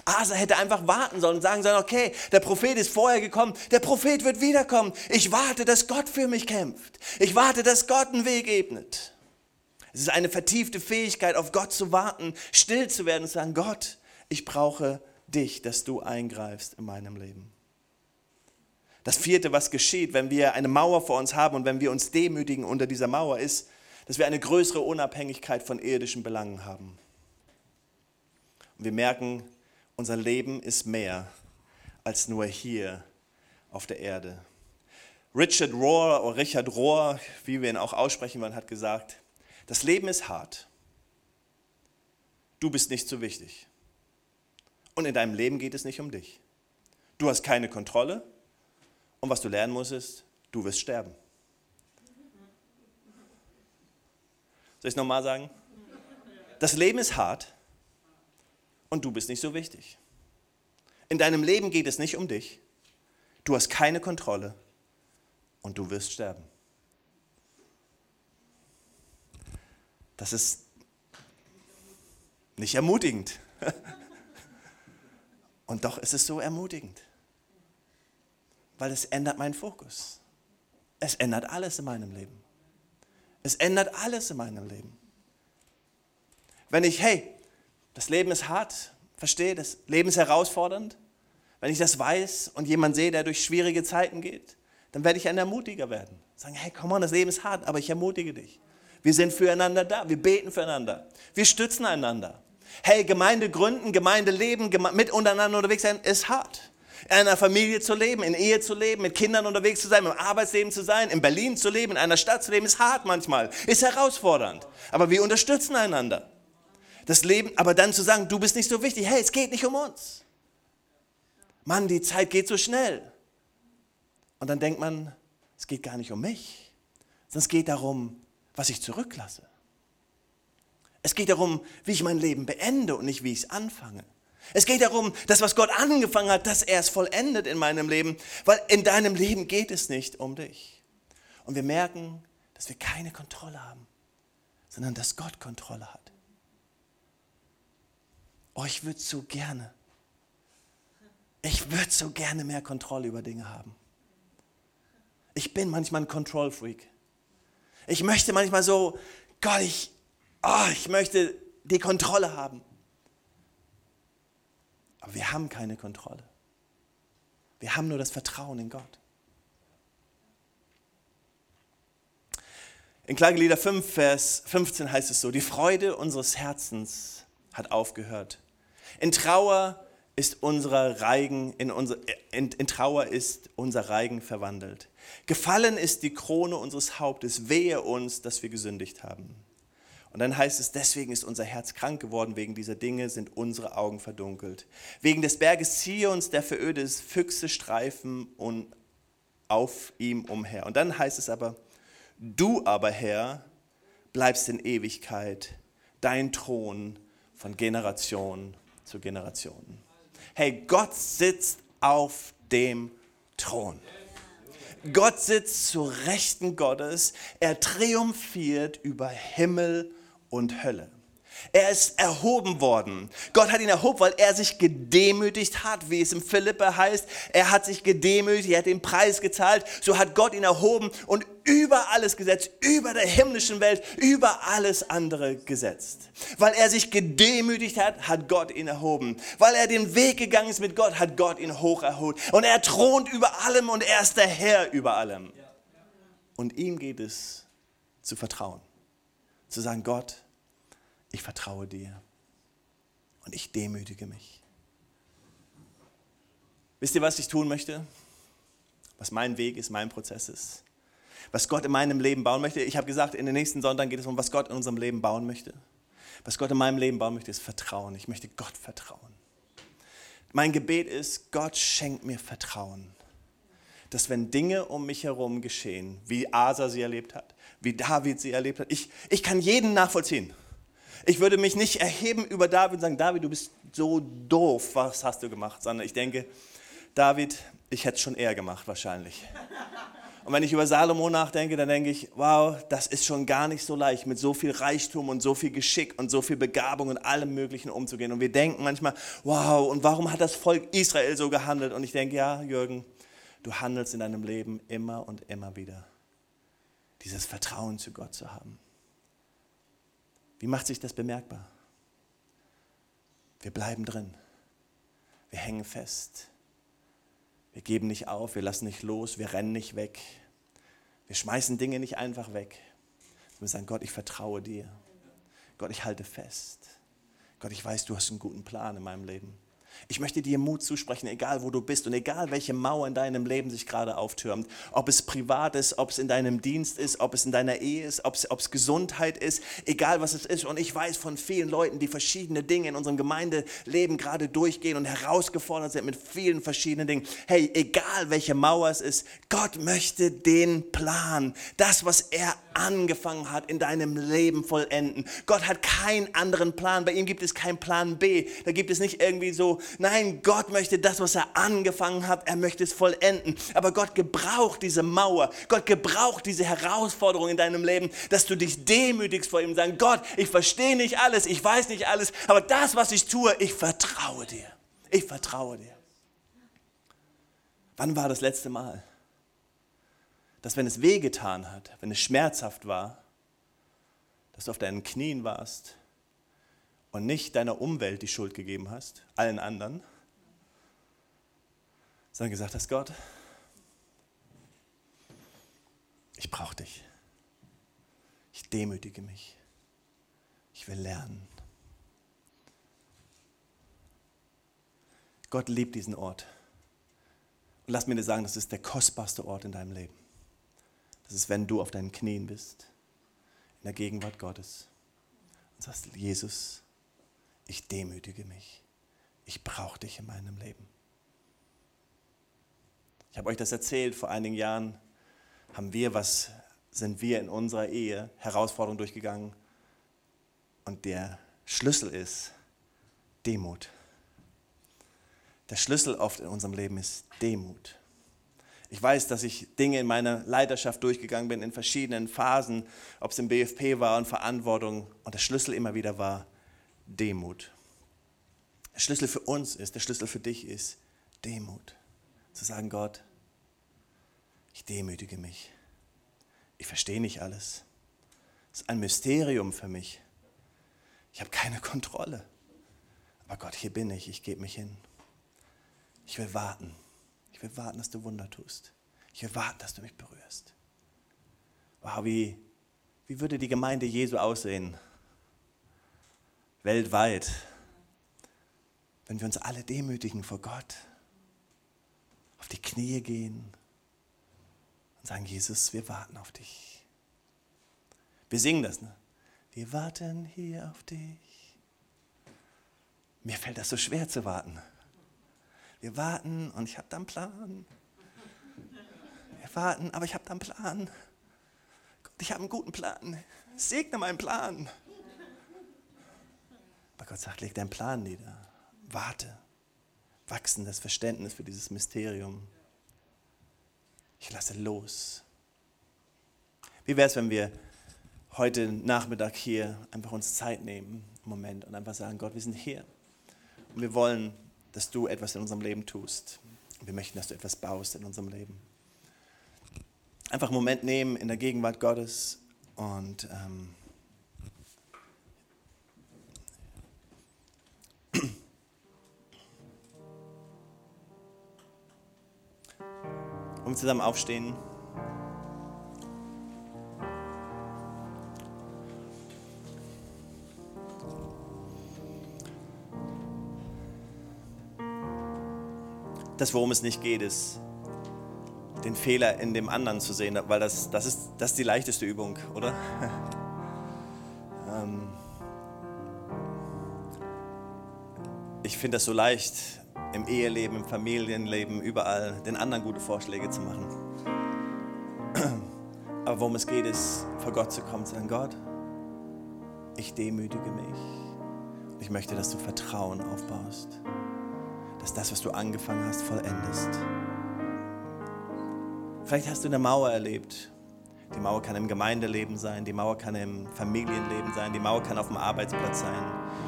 Speaker 2: Asa hätte einfach warten sollen und sagen sollen, okay, der Prophet ist vorher gekommen, der Prophet wird wiederkommen. Ich warte, dass Gott für mich kämpft. Ich warte, dass Gott einen Weg ebnet. Es ist eine vertiefte Fähigkeit, auf Gott zu warten, still zu werden und zu sagen, Gott, ich brauche dich, dass du eingreifst in meinem Leben. Das vierte, was geschieht, wenn wir eine Mauer vor uns haben und wenn wir uns demütigen unter dieser Mauer, ist, dass wir eine größere Unabhängigkeit von irdischen Belangen haben. Wir merken, unser Leben ist mehr als nur hier auf der Erde. Richard Rohr oder Richard Rohr, wie wir ihn auch aussprechen wollen, hat gesagt, das Leben ist hart. Du bist nicht so wichtig. Und in deinem Leben geht es nicht um dich. Du hast keine Kontrolle. Und was du lernen musst, ist, du wirst sterben. Soll ich es nochmal sagen? Das Leben ist hart und du bist nicht so wichtig. In deinem Leben geht es nicht um dich. Du hast keine Kontrolle und du wirst sterben. Das ist nicht ermutigend. Und doch ist es so ermutigend, weil es ändert meinen Fokus. Es ändert alles in meinem Leben. Es ändert alles in meinem Leben. Wenn ich, hey, das Leben ist hart, verstehe, das Leben ist herausfordernd, wenn ich das weiß und jemand sehe, der durch schwierige Zeiten geht, dann werde ich ein Ermutiger werden. Sagen, hey, komm on, das Leben ist hart, aber ich ermutige dich. Wir sind füreinander da, wir beten füreinander, wir stützen einander. Hey, Gemeinde gründen, Gemeinde leben, mit untereinander unterwegs sein, ist hart in einer Familie zu leben, in Ehe zu leben, mit Kindern unterwegs zu sein, im Arbeitsleben zu sein, in Berlin zu leben, in einer Stadt zu leben, ist hart manchmal, ist herausfordernd. Aber wir unterstützen einander. Das Leben, aber dann zu sagen, du bist nicht so wichtig, hey, es geht nicht um uns. Mann, die Zeit geht so schnell. Und dann denkt man, es geht gar nicht um mich, sondern es geht darum, was ich zurücklasse. Es geht darum, wie ich mein Leben beende und nicht, wie ich es anfange. Es geht darum, dass was Gott angefangen hat, dass er es vollendet in meinem Leben, weil in deinem Leben geht es nicht um dich. Und wir merken, dass wir keine Kontrolle haben, sondern dass Gott Kontrolle hat. Oh, ich würde so gerne, ich würde so gerne mehr Kontrolle über Dinge haben. Ich bin manchmal ein Control Freak. Ich möchte manchmal so, Gott, ich, oh, ich möchte die Kontrolle haben. Aber wir haben keine Kontrolle. Wir haben nur das Vertrauen in Gott. In Klagelieder 5, Vers 15 heißt es so, die Freude unseres Herzens hat aufgehört. In Trauer ist unser Reigen, in, unser, in, in Trauer ist unser Reigen verwandelt. Gefallen ist die Krone unseres Hauptes, wehe uns, dass wir gesündigt haben. Und dann heißt es, deswegen ist unser Herz krank geworden, wegen dieser Dinge sind unsere Augen verdunkelt. Wegen des Berges Zions, der verödet Füchse streifen und auf ihm umher. Und dann heißt es aber, du aber Herr, bleibst in Ewigkeit, dein Thron von Generation zu Generation. Hey, Gott sitzt auf dem Thron. Gott sitzt zur Rechten Gottes. Er triumphiert über Himmel und Hölle. Er ist erhoben worden. Gott hat ihn erhoben, weil er sich gedemütigt hat, wie es im Philippe heißt. Er hat sich gedemütigt, er hat den Preis gezahlt. So hat Gott ihn erhoben und über alles gesetzt, über der himmlischen Welt, über alles andere gesetzt. Weil er sich gedemütigt hat, hat Gott ihn erhoben. Weil er den Weg gegangen ist mit Gott, hat Gott ihn hoch erholt. Und er thront über allem und er ist der Herr über allem. Und ihm geht es zu vertrauen. Zu sagen, Gott, ich vertraue dir und ich demütige mich. Wisst ihr, was ich tun möchte? Was mein Weg ist, mein Prozess ist. Was Gott in meinem Leben bauen möchte. Ich habe gesagt, in den nächsten Sonntagen geht es um, was Gott in unserem Leben bauen möchte. Was Gott in meinem Leben bauen möchte, ist Vertrauen. Ich möchte Gott vertrauen. Mein Gebet ist, Gott schenkt mir Vertrauen. Dass wenn Dinge um mich herum geschehen, wie Asa sie erlebt hat, wie David sie erlebt hat, ich, ich kann jeden nachvollziehen. Ich würde mich nicht erheben über David und sagen, David, du bist so doof, was hast du gemacht? Sondern ich denke, David, ich hätte es schon eher gemacht wahrscheinlich. Und wenn ich über Salomo nachdenke, dann denke ich, wow, das ist schon gar nicht so leicht, mit so viel Reichtum und so viel Geschick und so viel Begabung und allem Möglichen umzugehen. Und wir denken manchmal, wow, und warum hat das Volk Israel so gehandelt? Und ich denke, ja, Jürgen, du handelst in deinem Leben immer und immer wieder. Dieses Vertrauen zu Gott zu haben. Wie macht sich das bemerkbar? Wir bleiben drin. Wir hängen fest. Wir geben nicht auf, wir lassen nicht los, wir rennen nicht weg. Wir schmeißen Dinge nicht einfach weg. Wir sagen, Gott, ich vertraue dir. Gott, ich halte fest. Gott, ich weiß, du hast einen guten Plan in meinem Leben. Ich möchte dir Mut zusprechen, egal wo du bist und egal welche Mauer in deinem Leben sich gerade auftürmt. Ob es privat ist, ob es in deinem Dienst ist, ob es in deiner Ehe ist, ob es, ob es Gesundheit ist, egal was es ist. Und ich weiß von vielen Leuten, die verschiedene Dinge in unserem Gemeindeleben gerade durchgehen und herausgefordert sind mit vielen verschiedenen Dingen. Hey, egal welche Mauer es ist, Gott möchte den Plan, das, was er angefangen hat, in deinem Leben vollenden. Gott hat keinen anderen Plan. Bei ihm gibt es keinen Plan B. Da gibt es nicht irgendwie so, nein, Gott möchte das, was er angefangen hat, er möchte es vollenden. Aber Gott gebraucht diese Mauer. Gott gebraucht diese Herausforderung in deinem Leben, dass du dich demütigst vor ihm und sagst, Gott, ich verstehe nicht alles, ich weiß nicht alles, aber das, was ich tue, ich vertraue dir. Ich vertraue dir. Wann war das letzte Mal? dass wenn es wehgetan hat, wenn es schmerzhaft war, dass du auf deinen Knien warst und nicht deiner Umwelt die Schuld gegeben hast, allen anderen, sondern gesagt hast, Gott, ich brauche dich. Ich demütige mich. Ich will lernen. Gott liebt diesen Ort. Und lass mir dir sagen, das ist der kostbarste Ort in deinem Leben. Das ist, wenn du auf deinen Knien bist, in der Gegenwart Gottes und sagst, Jesus, ich demütige mich. Ich brauche dich in meinem Leben. Ich habe euch das erzählt, vor einigen Jahren haben wir was, sind wir in unserer Ehe Herausforderungen durchgegangen. Und der Schlüssel ist Demut. Der Schlüssel oft in unserem Leben ist Demut. Ich weiß, dass ich Dinge in meiner Leiterschaft durchgegangen bin, in verschiedenen Phasen, ob es im BFP war und Verantwortung. Und der Schlüssel immer wieder war Demut. Der Schlüssel für uns ist, der Schlüssel für dich ist Demut. Zu sagen, Gott, ich demütige mich. Ich verstehe nicht alles. Es ist ein Mysterium für mich. Ich habe keine Kontrolle. Aber Gott, hier bin ich, ich gebe mich hin. Ich will warten. Ich will warten, dass du Wunder tust. Ich will warten, dass du mich berührst. Wow, wie, wie würde die Gemeinde Jesu aussehen? Weltweit. Wenn wir uns alle demütigen vor Gott, auf die Knie gehen und sagen, Jesus, wir warten auf dich. Wir singen das, ne? Wir warten hier auf dich. Mir fällt das so schwer zu warten. Wir warten und ich habe da einen Plan. Wir warten, aber ich habe da einen Plan. Gott, ich habe einen guten Plan. Segne meinen Plan. Aber Gott sagt, leg deinen Plan nieder. Warte. Wachsendes Verständnis für dieses Mysterium. Ich lasse los. Wie wäre es, wenn wir heute Nachmittag hier einfach uns Zeit nehmen, einen Moment, und einfach sagen, Gott, wir sind hier. Und wir wollen dass du etwas in unserem Leben tust. Wir möchten, dass du etwas baust in unserem Leben. Einfach einen Moment nehmen in der Gegenwart Gottes und ähm, um zusammen aufstehen. das, worum es nicht geht, ist, den Fehler in dem anderen zu sehen, weil das, das, ist, das ist die leichteste Übung, oder? ähm ich finde das so leicht, im Eheleben, im Familienleben, überall den anderen gute Vorschläge zu machen. Aber worum es geht, ist, vor Gott zu kommen, zu sagen, Gott, ich demütige mich. Ich möchte, dass du Vertrauen aufbaust dass das, was du angefangen hast, vollendest. Vielleicht hast du eine Mauer erlebt. Die Mauer kann im Gemeindeleben sein, die Mauer kann im Familienleben sein, die Mauer kann auf dem Arbeitsplatz sein.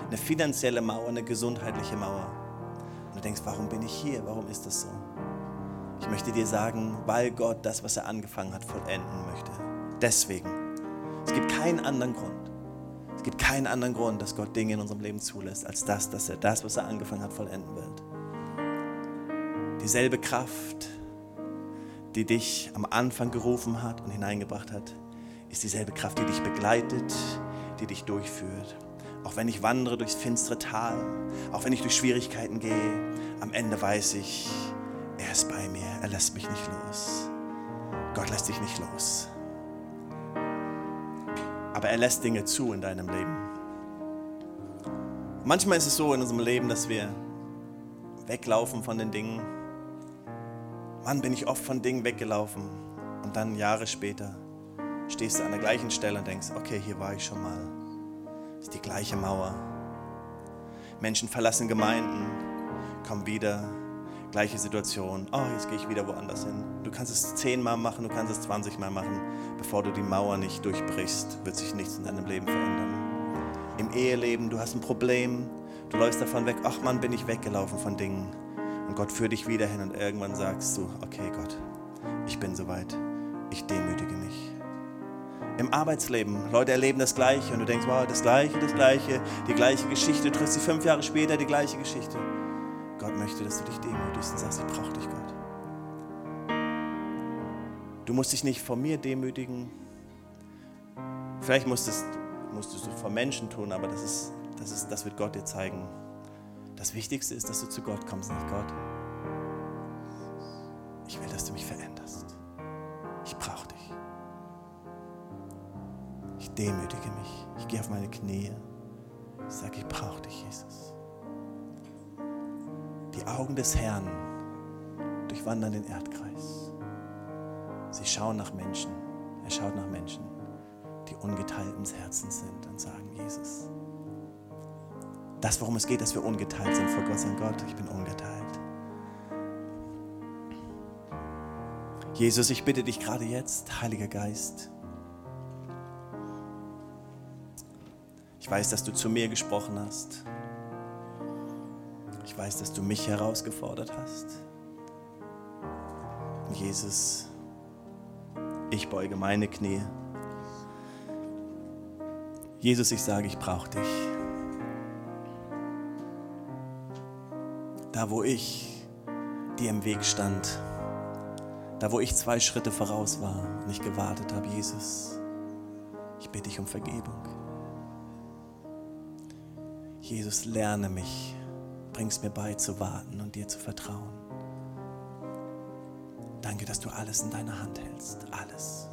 Speaker 2: Eine finanzielle Mauer, eine gesundheitliche Mauer. Denkst, warum bin ich hier? Warum ist das so? Ich möchte dir sagen, weil Gott das, was er angefangen hat, vollenden möchte. Deswegen. Es gibt keinen anderen Grund. Es gibt keinen anderen Grund, dass Gott Dinge in unserem Leben zulässt, als das, dass er das, was er angefangen hat, vollenden wird. Dieselbe Kraft, die dich am Anfang gerufen hat und hineingebracht hat, ist dieselbe Kraft, die dich begleitet, die dich durchführt. Auch wenn ich wandere durchs finstere Tal, auch wenn ich durch Schwierigkeiten gehe, am Ende weiß ich, er ist bei mir, er lässt mich nicht los. Gott lässt dich nicht los. Aber er lässt Dinge zu in deinem Leben. Manchmal ist es so in unserem Leben, dass wir weglaufen von den Dingen. Mann, bin ich oft von Dingen weggelaufen. Und dann Jahre später stehst du an der gleichen Stelle und denkst, okay, hier war ich schon mal. Ist die gleiche Mauer. Menschen verlassen Gemeinden, kommen wieder, gleiche Situation. Oh, jetzt gehe ich wieder woanders hin. Du kannst es zehnmal machen, du kannst es zwanzigmal machen. Bevor du die Mauer nicht durchbrichst, wird sich nichts in deinem Leben verändern. Im Eheleben, du hast ein Problem, du läufst davon weg. Ach Mann, bin ich weggelaufen von Dingen. Und Gott führt dich wieder hin und irgendwann sagst du, okay Gott, ich bin soweit. Ich demütige mich. Im Arbeitsleben, Leute erleben das Gleiche und du denkst, wow, das Gleiche, das Gleiche, die gleiche Geschichte. Du triffst sie fünf Jahre später, die gleiche Geschichte. Gott möchte, dass du dich demütigst und sagst, ich brauche dich, Gott. Du musst dich nicht vor mir demütigen. Vielleicht musstest, musstest du vor Menschen tun, aber das, ist, das, ist, das wird Gott dir zeigen. Das Wichtigste ist, dass du zu Gott kommst, nicht Gott. Ich will, dass du mich veränderst. Demütige mich. Ich gehe auf meine Knie. Ich sage, ich brauche dich, Jesus. Die Augen des Herrn durchwandern den Erdkreis. Sie schauen nach Menschen. Er schaut nach Menschen, die ungeteilten Herzens sind und sagen, Jesus, das, worum es geht, dass wir ungeteilt sind vor Gott, sagen Gott, ich bin ungeteilt. Jesus, ich bitte dich gerade jetzt, Heiliger Geist. Weiß, dass du zu mir gesprochen hast. Ich weiß, dass du mich herausgefordert hast. Jesus, ich beuge meine Knie. Jesus, ich sage, ich brauche dich. Da, wo ich dir im Weg stand, da, wo ich zwei Schritte voraus war und nicht gewartet habe, Jesus, ich bitte dich um Vergebung. Jesus, lerne mich, bring es mir bei zu warten und dir zu vertrauen. Danke, dass du alles in deiner Hand hältst, alles.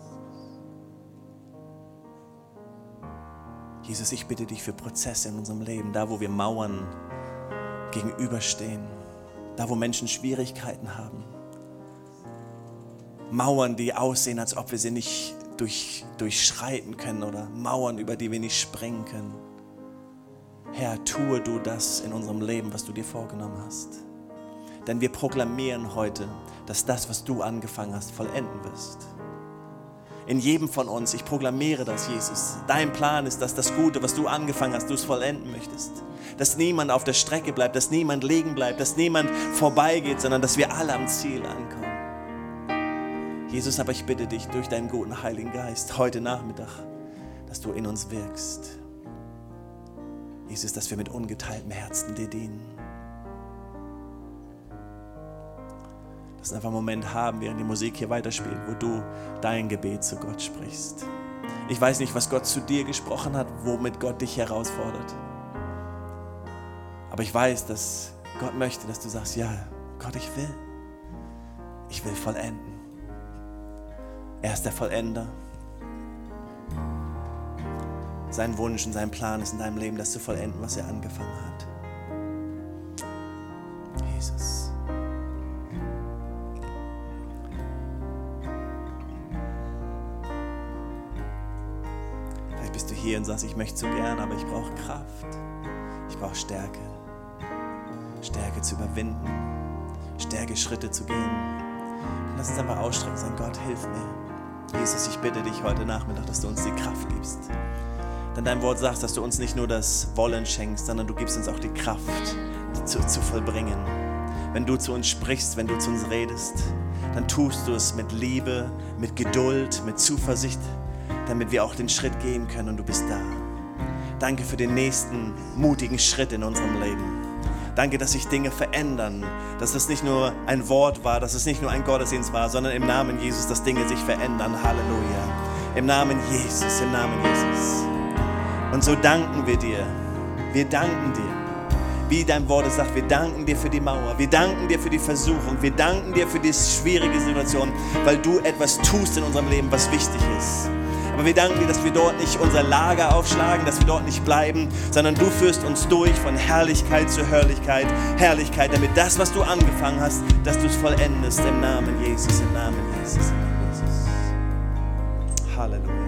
Speaker 2: Jesus, ich bitte dich für Prozesse in unserem Leben, da wo wir Mauern gegenüberstehen, da wo Menschen Schwierigkeiten haben. Mauern, die aussehen, als ob wir sie nicht durch, durchschreiten können oder Mauern, über die wir nicht springen können. Herr, tue du das in unserem Leben, was du dir vorgenommen hast. Denn wir proklamieren heute, dass das, was du angefangen hast, vollenden wirst. In jedem von uns, ich proklamiere das, Jesus. Dein Plan ist, dass das Gute, was du angefangen hast, du es vollenden möchtest. Dass niemand auf der Strecke bleibt, dass niemand liegen bleibt, dass niemand vorbeigeht, sondern dass wir alle am Ziel ankommen. Jesus, aber ich bitte dich durch deinen guten Heiligen Geist heute Nachmittag, dass du in uns wirkst. Jesus, dass wir mit ungeteiltem Herzen dir dienen. Lass uns einfach einen Moment haben, während die Musik hier weiterspielt, wo du dein Gebet zu Gott sprichst. Ich weiß nicht, was Gott zu dir gesprochen hat, womit Gott dich herausfordert. Aber ich weiß, dass Gott möchte, dass du sagst, ja, Gott, ich will. Ich will vollenden. Er ist der Vollender. Sein Wunsch und sein Plan ist in deinem Leben, das zu vollenden, was er angefangen hat. Jesus. Vielleicht bist du hier und sagst, ich möchte so gern, aber ich brauche Kraft. Ich brauche Stärke. Stärke zu überwinden. Stärke, Schritte zu gehen. Lass uns einfach ausstrecken sagen, Gott, hilf mir. Jesus, ich bitte dich heute Nachmittag, dass du uns die Kraft gibst. Denn dein Wort sagt, dass du uns nicht nur das Wollen schenkst, sondern du gibst uns auch die Kraft, die zu, zu vollbringen. Wenn du zu uns sprichst, wenn du zu uns redest, dann tust du es mit Liebe, mit Geduld, mit Zuversicht, damit wir auch den Schritt gehen können und du bist da. Danke für den nächsten mutigen Schritt in unserem Leben. Danke, dass sich Dinge verändern, dass es nicht nur ein Wort war, dass es nicht nur ein Gottesdienst war, sondern im Namen Jesus, dass Dinge sich verändern. Halleluja. Im Namen Jesus, im Namen Jesus. Und so danken wir dir, Wir danken dir. Wie dein Wort es sagt, wir danken dir für die Mauer, wir danken dir für die Versuchung, wir danken dir für die schwierige Situation, weil du etwas tust in unserem Leben, was wichtig ist. Aber wir danken dir, dass wir dort nicht unser Lager aufschlagen, dass wir dort nicht bleiben, sondern du führst uns durch von Herrlichkeit zu Herrlichkeit, Herrlichkeit, damit das, was du angefangen hast, dass du es vollendest im Namen Jesus, im Namen Jesus, im Namen Jesus. Halleluja.